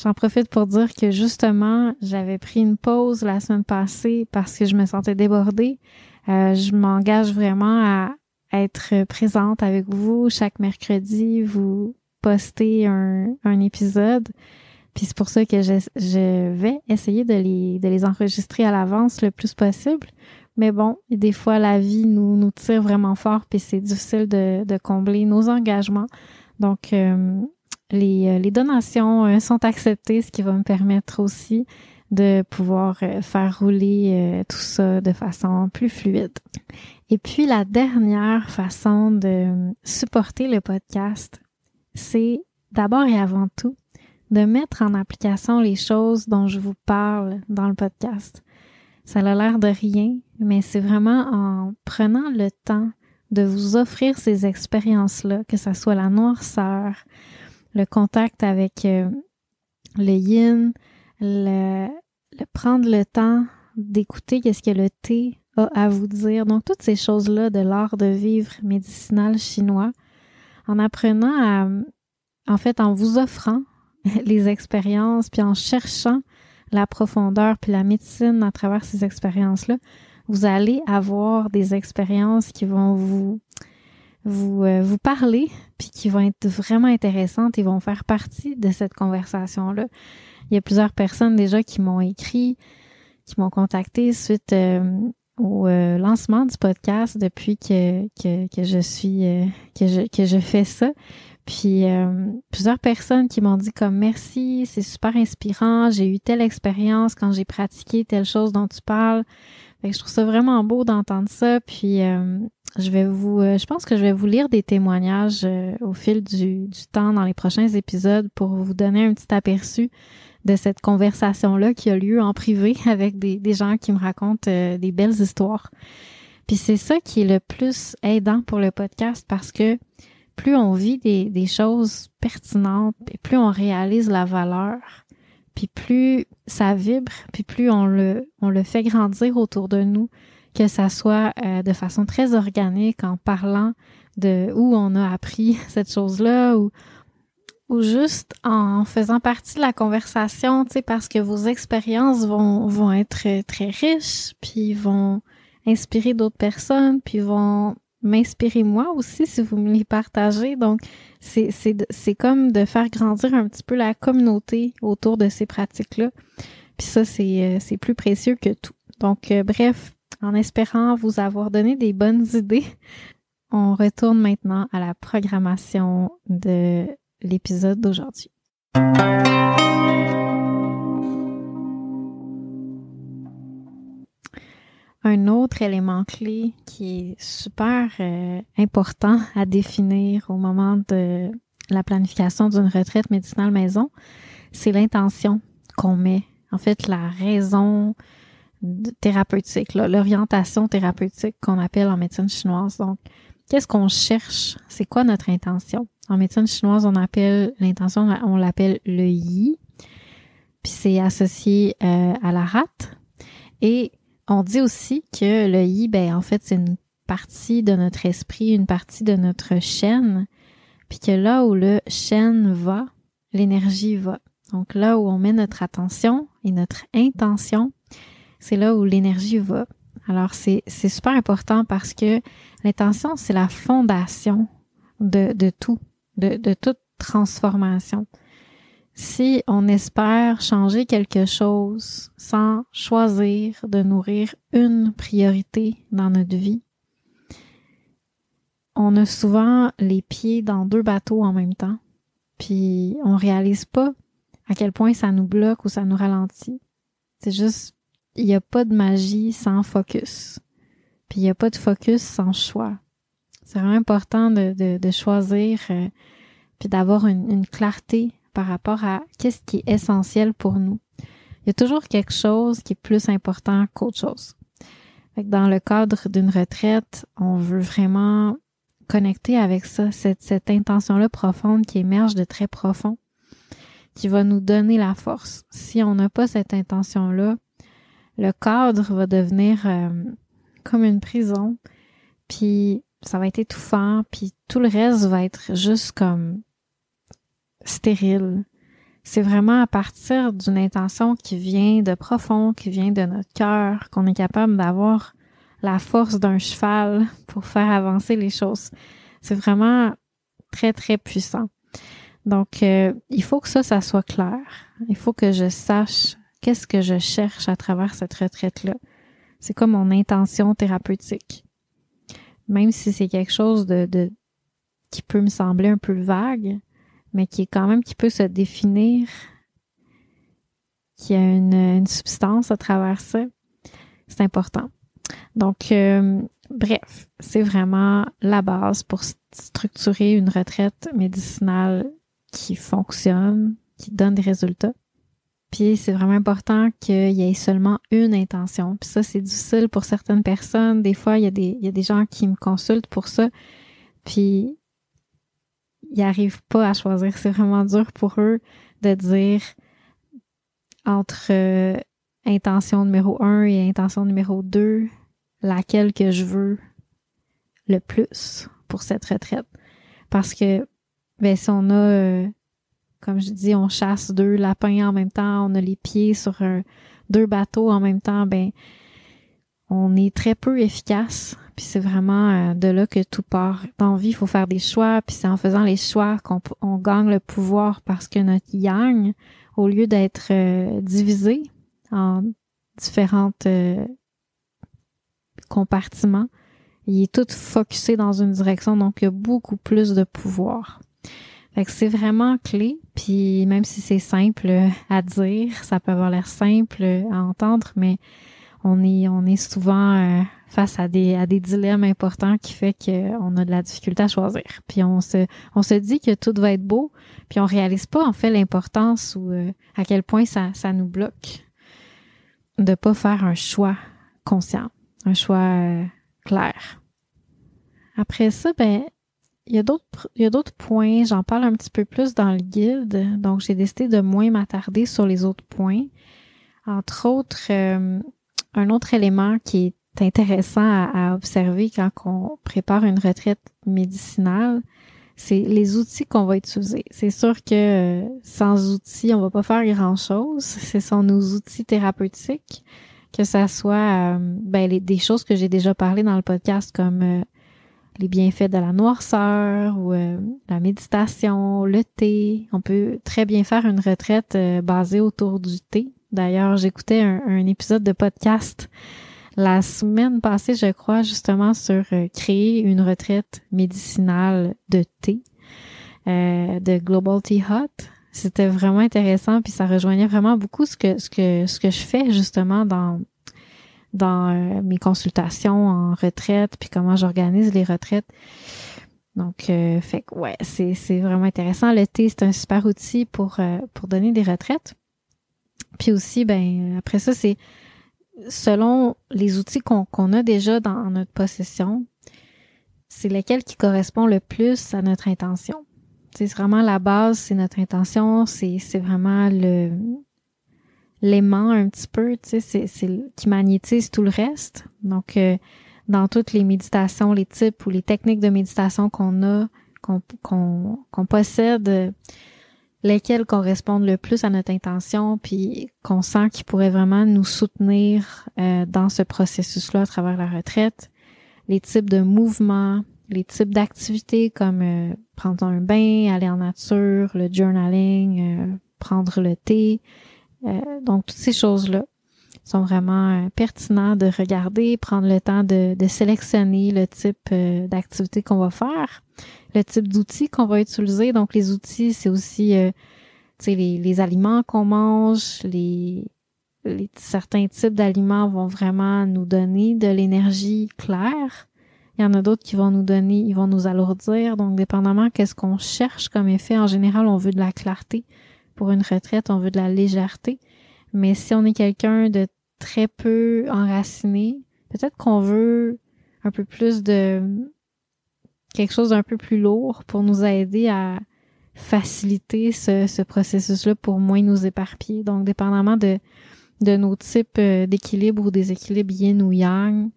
J'en profite pour dire que justement, j'avais pris une pause la semaine passée parce que je me sentais débordée. Euh, je m'engage vraiment à être présente avec vous chaque mercredi, vous poster un, un épisode. Puis c'est pour ça que je, je, vais essayer de les, de les enregistrer à l'avance le plus possible. Mais bon, des fois, la vie nous, nous tire vraiment fort, puis c'est difficile de, de, combler nos engagements. Donc, euh, les, euh, les, donations euh, sont acceptées, ce qui va me permettre aussi de pouvoir faire rouler tout ça de façon plus fluide. Et puis, la dernière façon de supporter le podcast, c'est d'abord et avant tout de mettre en application les choses dont je vous parle dans le podcast. Ça a l'air de rien, mais c'est vraiment en prenant le temps de vous offrir ces expériences-là, que ce soit la noirceur, le contact avec euh, le yin, le, prendre le temps d'écouter qu'est-ce que le thé a à vous dire. Donc, toutes ces choses-là de l'art de vivre médicinal chinois, en apprenant à, en fait, en vous offrant les expériences, puis en cherchant la profondeur puis la médecine à travers ces expériences-là, vous allez avoir des expériences qui vont vous vous, euh, vous parler, puis qui vont être vraiment intéressantes et vont faire partie de cette conversation-là. Il y a plusieurs personnes déjà qui m'ont écrit, qui m'ont contacté suite euh, au euh, lancement du podcast depuis que, que, que je suis que je, que je fais ça. Puis plusieurs personnes qui m'ont dit comme merci, c'est super inspirant, j'ai eu telle expérience quand j'ai pratiqué telle chose dont tu parles. Fait que je trouve ça vraiment beau d'entendre ça. Puis je vais vous, euh, je pense que je vais vous lire des témoignages euh, au fil du, temps dans les prochains épisodes pour vous donner un petit aperçu de cette conversation-là qui a lieu en privé avec des, gens qui me racontent euh, des belles histoires. Puis c'est ça qui est le plus aidant pour le podcast parce que plus on vit des, choses pertinentes, et plus on réalise la valeur, puis plus ça vibre, puis plus on le fait grandir autour de nous, que ça soit euh, de façon très organique en parlant de où on a appris cette chose-là ou ou juste en faisant partie de la conversation, tu sais, parce que vos expériences vont, vont être très riches, puis vont inspirer d'autres personnes, puis vont m'inspirer moi aussi si vous me les partagez. Donc, c'est, c'est, c'est comme de faire grandir un petit peu la communauté autour de ces pratiques-là. Puis ça, c'est, euh, c'est plus précieux que tout. Donc, euh, bref, en espérant vous avoir donné des bonnes idées, on retourne maintenant à la programmation de l'épisode d'aujourd'hui. Un autre élément clé qui est super euh, important à définir au moment de la planification d'une retraite médicinale maison, c'est l'intention qu'on met. En fait, la raison thérapeutique, l'orientation thérapeutique qu'on appelle en médecine chinoise. Donc, qu'est-ce qu'on cherche? C'est quoi notre intention? En médecine chinoise, on appelle l'intention, on l'appelle le yi, puis c'est associé euh, à la rate. Et on dit aussi que le yi, ben en fait, c'est une partie de notre esprit, une partie de notre chaîne, puis que là où le chaîne va, l'énergie va. Donc là où on met notre attention et notre intention, c'est là où l'énergie va. Alors, c'est, super important parce que l'intention, c'est la fondation de, de tout, de, de toute transformation. Si on espère changer quelque chose sans choisir de nourrir une priorité dans notre vie, on a souvent les pieds dans deux bateaux en même temps, puis on réalise pas à quel point ça nous bloque ou ça nous ralentit. C'est juste il n'y a pas de magie sans focus. Puis il n'y a pas de focus sans choix. C'est vraiment important de, de, choisir euh, puis d'avoir une, une, clarté par rapport à qu'est-ce qui est essentiel pour nous. Il y a toujours quelque chose qui est plus important qu'autre chose. dans le cadre d'une retraite, on veut vraiment connecter avec ça, cette, cette intention-là profonde qui émerge de très profond, qui va nous donner la force. Si on n'a pas cette intention-là, le cadre va devenir euh, comme une prison, puis ça va être étouffant, puis tout le reste va être juste comme stérile. C'est vraiment à partir d'une intention qui vient de profond, qui vient de notre cœur, qu'on est capable d'avoir la force d'un cheval pour faire avancer les choses. C'est vraiment très, très puissant. Donc, euh, il faut que ça, ça soit clair. Il faut que je sache qu'est-ce que je cherche à travers cette retraite-là? C'est comme mon intention thérapeutique? Même si c'est quelque chose de, de, qui peut me sembler un peu vague, mais qui est quand même, qui peut se définir, qui a une, une substance à travers ça, c'est important. Donc, euh, bref, c'est vraiment la base pour structurer une retraite médicinale qui fonctionne, qui donne des résultats. Puis c'est vraiment important qu'il y ait seulement une intention. Puis ça, c'est difficile pour certaines personnes. Des fois, il y, a des, il y a des gens qui me consultent pour ça. Puis ils n'arrivent pas à choisir. C'est vraiment dur pour eux de dire entre euh, intention numéro un et intention numéro deux, laquelle que je veux le plus pour cette retraite. Parce que ben, si on a euh, comme je dis, on chasse deux lapins en même temps, on a les pieds sur deux bateaux en même temps, ben on est très peu efficace. Puis c'est vraiment euh, de là que tout part. Dans vie, il faut faire des choix. Puis c'est en faisant les choix qu'on on gagne le pouvoir parce que notre yang, au lieu d'être euh, divisé en différentes euh, compartiments, il est tout focusé dans une direction, donc il y a beaucoup plus de pouvoir. Fait que c'est vraiment clé, puis même si c'est simple à dire, ça peut avoir l'air simple à entendre, mais on est on est souvent euh, face à des à des dilemmes importants qui fait qu'on a de la difficulté à choisir. Puis on se on se dit que tout va être beau, puis on réalise pas en fait l'importance ou euh, à quel point ça ça nous bloque de pas faire un choix conscient, un choix euh, clair. Après ça, ben il y a d'autres points, j'en parle un petit peu plus dans le guide, donc j'ai décidé de moins m'attarder sur les autres points. Entre autres, un autre élément qui est intéressant à, observer quand on prépare une retraite médicinale, c'est les outils qu'on va utiliser. C'est sûr que euh, sans outils, on va pas faire grand-chose. Ce sont nos outils thérapeutiques, que ça soit euh, ben, des choses que j'ai déjà parlé dans le podcast comme euh, les bienfaits de la noirceur ou la méditation, le thé. On peut très bien faire une retraite basée autour du thé. D'ailleurs, j'écoutais un, épisode de podcast la semaine passée, je crois, justement sur euh, créer une retraite médicinale de thé euh, de Global Tea Hut. C'était vraiment intéressant, puis ça rejoignait vraiment beaucoup ce que ce que ce que je fais justement dans dans euh, mes consultations en retraite, puis comment j'organise les retraites. Donc, fait ouais, c'est vraiment intéressant. Le thé, c'est un super outil pour pour donner des retraites. Puis aussi, ben après ça, c'est selon les outils qu'on a déjà dans notre possession, c'est lequel qui correspond le plus à notre intention. C'est vraiment la base, c'est notre intention, c'est vraiment le l'aimant un petit peu, tu sais, c'est qui magnétise tout le reste. Donc, euh, dans toutes les méditations, les types ou les techniques de méditation qu'on a, qu'on qu'on possède, lesquels correspondent le plus à notre intention, puis qu'on sent qu'ils pourraient vraiment nous soutenir euh, dans ce processus-là à travers la retraite, les types de mouvements, les types d'activités comme euh, prendre un bain, aller en nature, le journaling, euh, prendre le thé. Donc, toutes ces choses-là sont vraiment pertinents de regarder, prendre le temps de, de sélectionner le type d'activité qu'on va faire le type d'outils qu'on va utiliser. Donc, les outils, c'est aussi euh, les, les aliments qu'on mange, les, les, certains types d'aliments vont vraiment nous donner de l'énergie claire. Il y en a d'autres qui vont nous donner, ils vont nous alourdir. Donc, dépendamment qu'est-ce qu'on cherche comme effet, en général, on veut de la clarté. Pour une retraite, on veut de la légèreté. Mais si on est quelqu'un de très peu enraciné, peut-être qu'on veut un peu plus de quelque chose d'un peu plus lourd pour nous aider à faciliter ce, processus-là pour moins nous éparpiller. Donc, dépendamment de, de nos types euh, d'équilibre ou déséquilibre yin ou yang,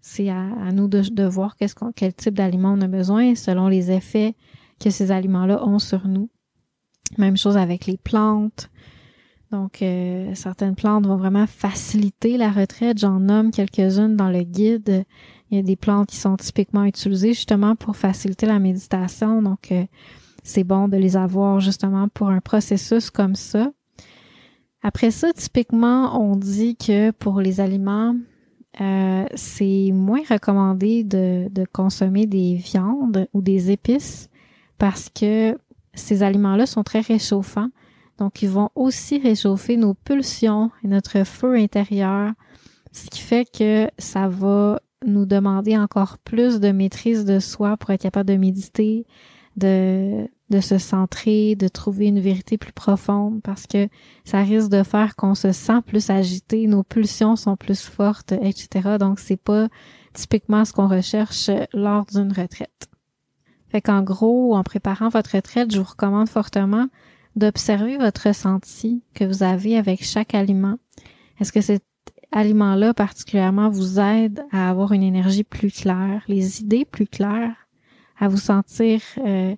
c'est à, nous de, voir qu'est-ce qu'on, quel type d'aliment on a besoin selon les effets que ces aliments-là ont sur nous. Même chose avec les plantes. Donc, euh, certaines plantes vont vraiment faciliter la retraite. J'en nomme quelques-unes dans le guide. Il y a des plantes qui sont typiquement utilisées justement pour faciliter la méditation. Donc, euh, c'est bon de les avoir justement pour un processus comme ça. Après ça, typiquement, on dit que pour les aliments, euh, c'est moins recommandé de, de consommer des viandes ou des épices parce que ces aliments-là sont très réchauffants. Donc, ils vont aussi réchauffer nos pulsions et notre feu intérieur, ce qui fait que ça va nous demander encore plus de maîtrise de soi pour être capable de méditer, de, de se centrer, de trouver une vérité plus profonde parce que ça risque de faire qu'on se sent plus agité, nos pulsions sont plus fortes, etc. Donc, c'est pas typiquement ce qu'on recherche lors d'une retraite. Fait qu'en gros, en préparant votre retraite, je vous recommande fortement d'observer votre ressenti que vous avez avec chaque aliment. Est-ce que c'est aliment-là particulièrement vous aide à avoir une énergie plus claire, les idées plus claires, à vous sentir euh,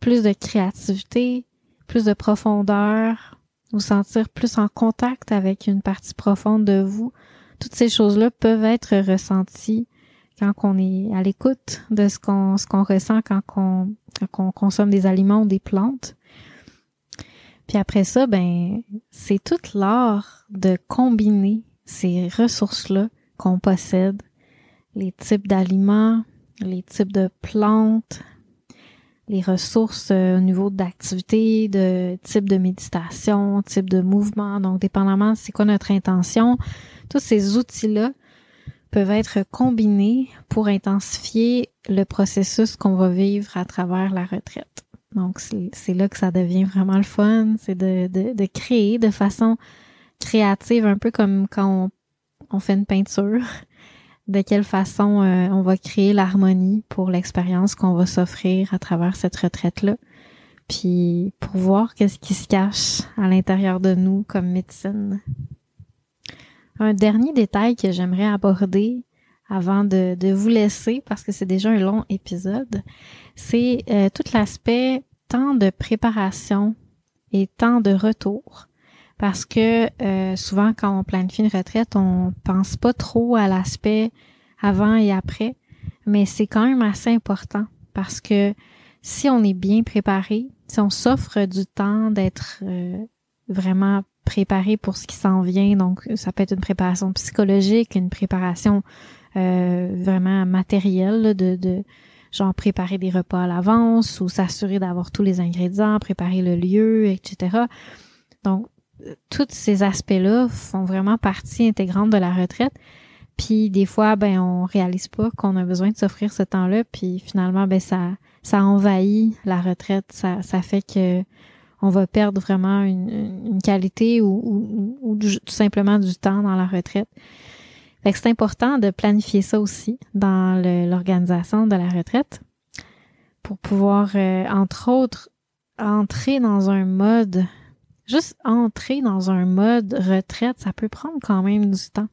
plus de créativité, plus de profondeur, vous sentir plus en contact avec une partie profonde de vous? toutes ces choses-là peuvent être ressenties quand on est à l'écoute de ce qu'on ce qu'on ressent quand on, consomme des aliments ou des plantes. Puis après ça, ben c'est tout l'art de combiner ces ressources-là qu'on possède, les types d'aliments, les types de plantes, les ressources euh, au niveau d'activité, de type de méditation, type de mouvement. Donc, dépendamment c'est quoi notre intention, tous ces outils-là peuvent être combinés pour intensifier le processus qu'on va vivre à travers la retraite. Donc, c'est là que ça devient vraiment le fun, c'est de, de, de, créer de façon créative, un peu comme quand on, on fait une peinture de quelle façon euh, on va créer l'harmonie pour l'expérience qu'on va s'offrir à travers cette retraite-là. Puis pour voir qu'est-ce qui se cache à l'intérieur de nous comme médecine. Un dernier détail que j'aimerais aborder avant de, vous laisser, parce que c'est déjà un long épisode, c'est euh, tout l'aspect temps de préparation et temps de retour. Parce que euh, souvent, quand on planifie une retraite, on pense pas trop à l'aspect avant et après, mais c'est quand même assez important parce que si on est bien préparé, si on s'offre du temps d'être euh, vraiment préparé pour ce qui s'en vient, donc ça peut être une préparation psychologique, une préparation euh, vraiment matérielle de, de genre préparer des repas à l'avance ou s'assurer d'avoir tous les ingrédients, préparer le lieu, etc. Donc tous ces aspects-là font vraiment partie intégrante de la retraite. Puis des fois, ben on réalise pas qu'on a besoin de s'offrir ce temps-là. Puis finalement, ben ça ça envahit la retraite. Ça, ça fait que on va perdre vraiment une, qualité ou, ou, tout simplement du temps dans la retraite. Fait que c'est important de planifier ça aussi dans l'organisation de la retraite pour pouvoir, euh, entre autres, entrer dans un mode juste entrer dans un mode retraite, ça peut prendre quand même du temps.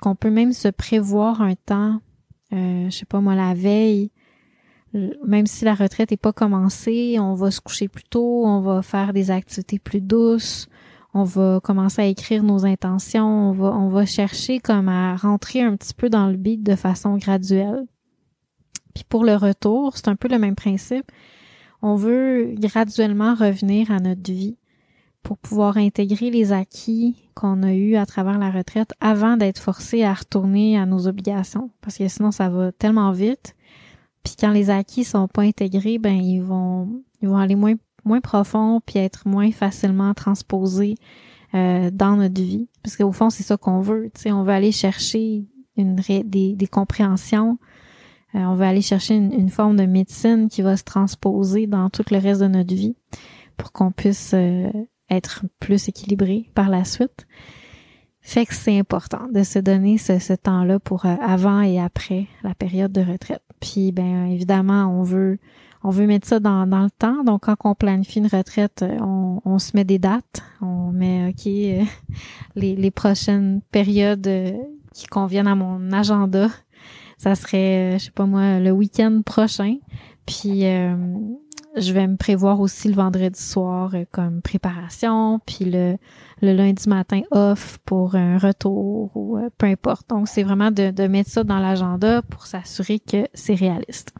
qu'on peut même se prévoir un temps, euh, je sais pas moi, la veille, même si la retraite n'est pas commencée, on va se coucher plus tôt, on va faire des activités plus douces, on va commencer à écrire nos intentions, on va, on va chercher comme à rentrer un petit peu dans le beat de façon graduelle. Puis pour le retour, c'est un peu le même principe. On veut graduellement revenir à notre vie pour pouvoir intégrer les acquis qu'on a eus à travers la retraite avant d'être forcé à retourner à nos obligations. Parce que sinon, ça va tellement vite. Puis quand les acquis sont pas intégrés, ben ils vont ils vont aller moins moins profond puis être moins facilement transposés euh, dans notre vie. Parce qu'au fond, c'est ça qu'on veut. Tu sais, on veut aller chercher une des, des compréhensions. Euh, on veut aller chercher une, une, forme de médecine qui va se transposer dans tout le reste de notre vie pour qu'on puisse euh, être plus équilibré par la suite. Fait que c'est important de se donner ce, temps-là pour euh, avant et après la période de retraite. Puis ben évidemment, on veut on veut mettre ça dans, dans le temps. Donc quand on planifie une retraite, euh, on, on se met des dates, on met ok euh, les, les prochaines périodes qui conviennent à mon agenda. Ça serait je sais pas moi le week-end prochain. Puis je vais me prévoir aussi le vendredi soir euh, comme préparation, puis le, le lundi matin off pour un retour ou euh, peu importe. Donc, c'est vraiment de, de mettre ça dans l'agenda pour s'assurer que c'est réaliste.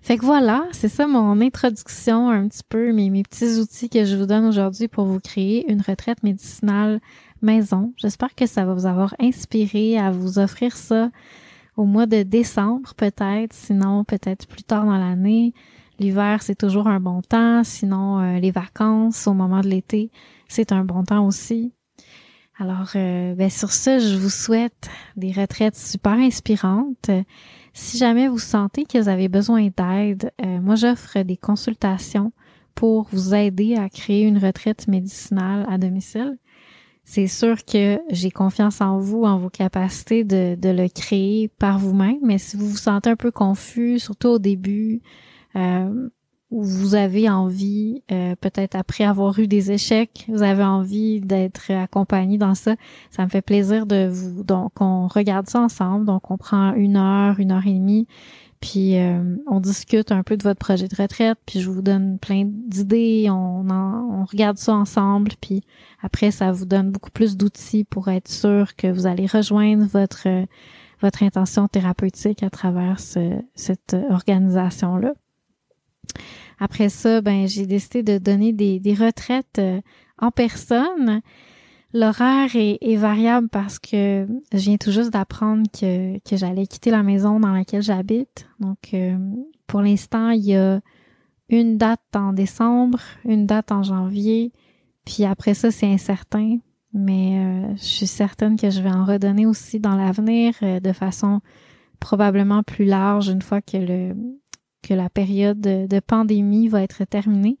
Fait que voilà, c'est ça mon introduction, un petit peu mes, mes petits outils que je vous donne aujourd'hui pour vous créer une retraite médicinale maison. J'espère que ça va vous avoir inspiré à vous offrir ça au mois de décembre peut-être, sinon peut-être plus tard dans l'année. L'hiver, c'est toujours un bon temps. Sinon, euh, les vacances au moment de l'été, c'est un bon temps aussi. Alors, euh, ben, sur ce, je vous souhaite des retraites super inspirantes. Si jamais vous sentez que vous avez besoin d'aide, euh, moi, j'offre des consultations pour vous aider à créer une retraite médicinale à domicile. C'est sûr que j'ai confiance en vous, en vos capacités de, de le créer par vous-même, mais si vous vous sentez un peu confus, surtout au début, euh, où vous avez envie, euh, peut-être après avoir eu des échecs, vous avez envie d'être accompagné dans ça. Ça me fait plaisir de vous. Donc, on regarde ça ensemble. Donc, on prend une heure, une heure et demie, puis euh, on discute un peu de votre projet de retraite. Puis je vous donne plein d'idées. On, on regarde ça ensemble. Puis après, ça vous donne beaucoup plus d'outils pour être sûr que vous allez rejoindre votre votre intention thérapeutique à travers cette organisation-là. Après ça, ben j'ai décidé de donner des, des retraites euh, en personne. L'horaire est, est, variable parce que je viens tout juste d'apprendre que, que j'allais quitter la maison dans laquelle j'habite. Donc, euh, pour l'instant, il y a une date en décembre, une date en janvier, puis après ça, c'est incertain. Mais euh, je suis certaine que je vais en redonner aussi dans l'avenir de façon probablement plus large une fois que le, que la période de, pandémie va être terminée.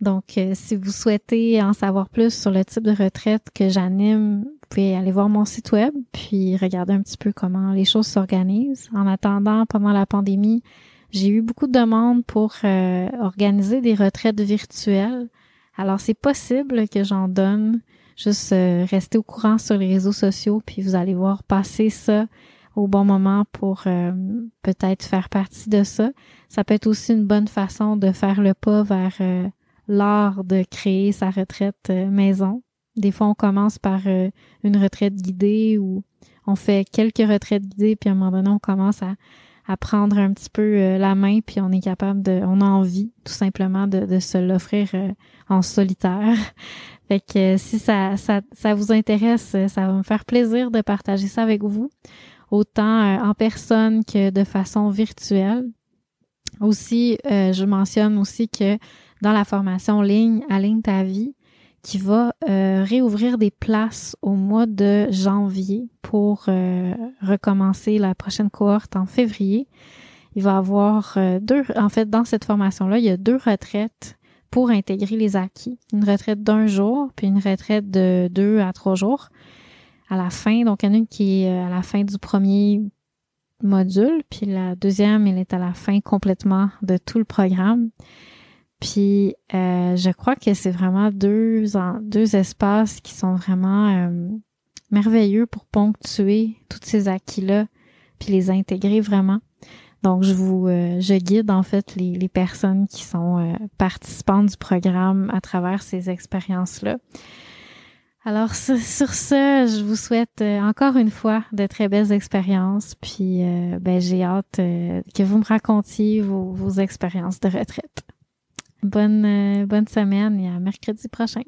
Donc, euh, si vous souhaitez en savoir plus sur le type de retraite que j'anime, vous pouvez aller voir mon site web, puis regarder un petit peu comment les choses s'organisent. En attendant, pendant la pandémie, j'ai eu beaucoup de demandes pour euh, organiser des retraites virtuelles. Alors, c'est possible que j'en donne. Juste euh, rester au courant sur les réseaux sociaux, puis vous allez voir passer ça au bon moment pour euh, peut-être faire partie de ça. Ça peut être aussi une bonne façon de faire le pas vers euh, l'art de créer sa retraite euh, maison. Des fois, on commence par une retraite guidée ou on fait quelques retraites guidées, puis à un moment donné, on commence à, à prendre un petit peu la main, puis on est capable de, on a envie tout simplement de, se l'offrir en solitaire. Fait que si ça, ça, ça vous intéresse, ça va me faire plaisir de partager ça avec vous autant euh, en personne que de façon virtuelle. Aussi, euh, je mentionne aussi que dans la formation ligne Aligne ta vie, qui va euh, réouvrir des places au mois de janvier pour recommencer la prochaine cohorte en février. Il va avoir deux, en fait, dans cette formation-là, il y a deux retraites pour intégrer les acquis. Une retraite d'un jour, puis une retraite de deux à trois jours à la fin. Donc, il y en a une qui est euh, à la fin du premier module, puis la deuxième, elle est à la fin complètement de tout le programme. Puis, euh, je crois que c'est vraiment deux, deux espaces qui sont vraiment euh, merveilleux pour ponctuer tous ces acquis-là, puis les intégrer vraiment. Donc, je vous, je guide en fait les, les personnes qui sont participantes du programme à travers ces expériences-là. Alors sur, ce, je vous souhaite euh, encore une fois de très belles expériences, puis euh, ben, j'ai hâte euh, que vous me racontiez vos, vos expériences de retraite. Bonne, bonne semaine et à mercredi prochain.